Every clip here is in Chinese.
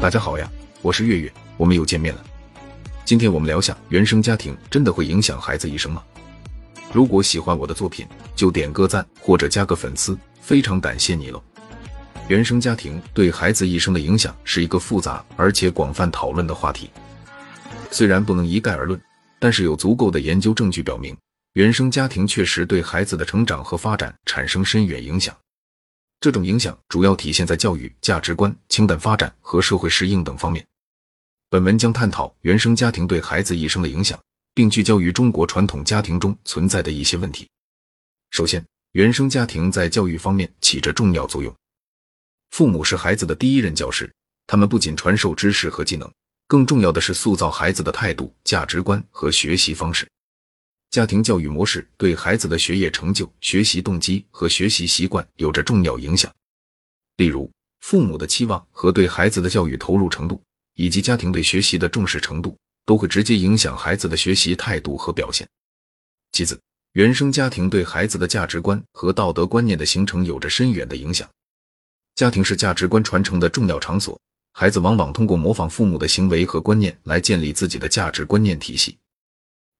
大家好呀，我是月月，我们又见面了。今天我们聊下原生家庭真的会影响孩子一生吗？如果喜欢我的作品，就点个赞或者加个粉丝，非常感谢你喽。原生家庭对孩子一生的影响是一个复杂而且广泛讨论的话题。虽然不能一概而论，但是有足够的研究证据表明，原生家庭确实对孩子的成长和发展产生深远影响。这种影响主要体现在教育、价值观、情感发展和社会适应等方面。本文将探讨原生家庭对孩子一生的影响，并聚焦于中国传统家庭中存在的一些问题。首先，原生家庭在教育方面起着重要作用。父母是孩子的第一任教师，他们不仅传授知识和技能，更重要的是塑造孩子的态度、价值观和学习方式。家庭教育模式对孩子的学业成就、学习动机和学习习惯有着重要影响。例如，父母的期望和对孩子的教育投入程度，以及家庭对学习的重视程度，都会直接影响孩子的学习态度和表现。其次，原生家庭对孩子的价值观和道德观念的形成有着深远的影响。家庭是价值观传承的重要场所，孩子往往通过模仿父母的行为和观念来建立自己的价值观念体系。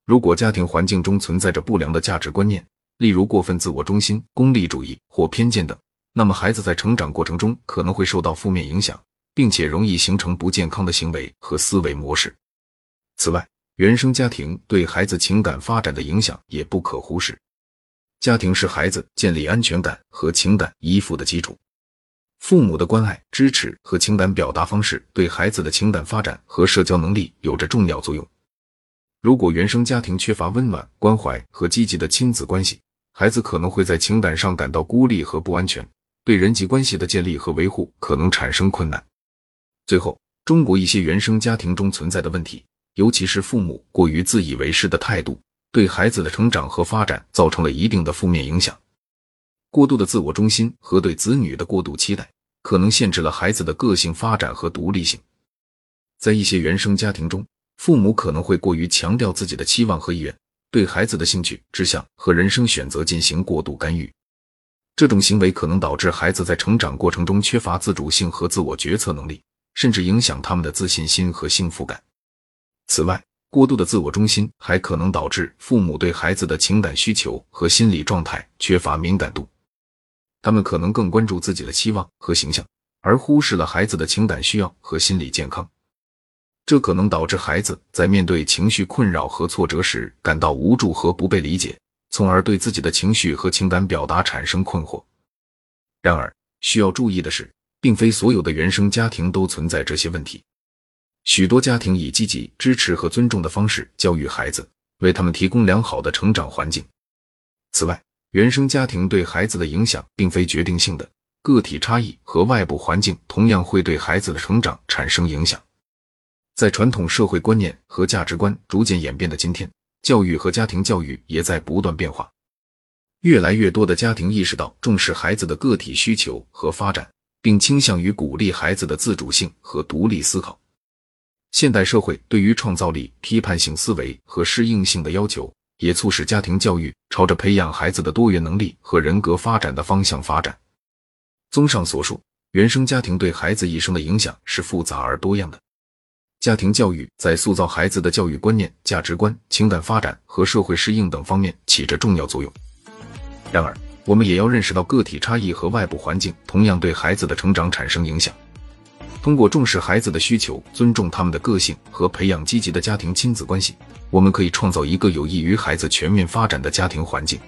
如果家庭环境中存在着不良的价值观念，例如过分自我中心、功利主义或偏见等，那么孩子在成长过程中可能会受到负面影响，并且容易形成不健康的行为和思维模式。此外，原生家庭对孩子情感发展的影响也不可忽视。家庭是孩子建立安全感和情感依附的基础，父母的关爱、支持和情感表达方式对孩子的情感发展和社交能力有着重要作用。如果原生家庭缺乏温暖、关怀和积极的亲子关系，孩子可能会在情感上感到孤立和不安全，对人际关系的建立和维护可能产生困难。最后，中国一些原生家庭中存在的问题，尤其是父母过于自以为是的态度，对孩子的成长和发展造成了一定的负面影响。过度的自我中心和对子女的过度期待，可能限制了孩子的个性发展和独立性。在一些原生家庭中，父母可能会过于强调自己的期望和意愿，对孩子的兴趣、志向和人生选择进行过度干预。这种行为可能导致孩子在成长过程中缺乏自主性和自我决策能力，甚至影响他们的自信心和幸福感。此外，过度的自我中心还可能导致父母对孩子的情感需求和心理状态缺乏敏感度，他们可能更关注自己的期望和形象，而忽视了孩子的情感需要和心理健康。这可能导致孩子在面对情绪困扰和挫折时感到无助和不被理解，从而对自己的情绪和情感表达产生困惑。然而，需要注意的是，并非所有的原生家庭都存在这些问题。许多家庭以积极、支持和尊重的方式教育孩子，为他们提供良好的成长环境。此外，原生家庭对孩子的影响并非决定性的，个体差异和外部环境同样会对孩子的成长产生影响。在传统社会观念和价值观逐渐演变的今天，教育和家庭教育也在不断变化。越来越多的家庭意识到重视孩子的个体需求和发展，并倾向于鼓励孩子的自主性和独立思考。现代社会对于创造力、批判性思维和适应性的要求，也促使家庭教育朝着培养孩子的多元能力和人格发展的方向发展。综上所述，原生家庭对孩子一生的影响是复杂而多样的。家庭教育在塑造孩子的教育观念、价值观、情感发展和社会适应等方面起着重要作用。然而，我们也要认识到个体差异和外部环境同样对孩子的成长产生影响。通过重视孩子的需求、尊重他们的个性和培养积极的家庭亲子关系，我们可以创造一个有益于孩子全面发展的家庭环境。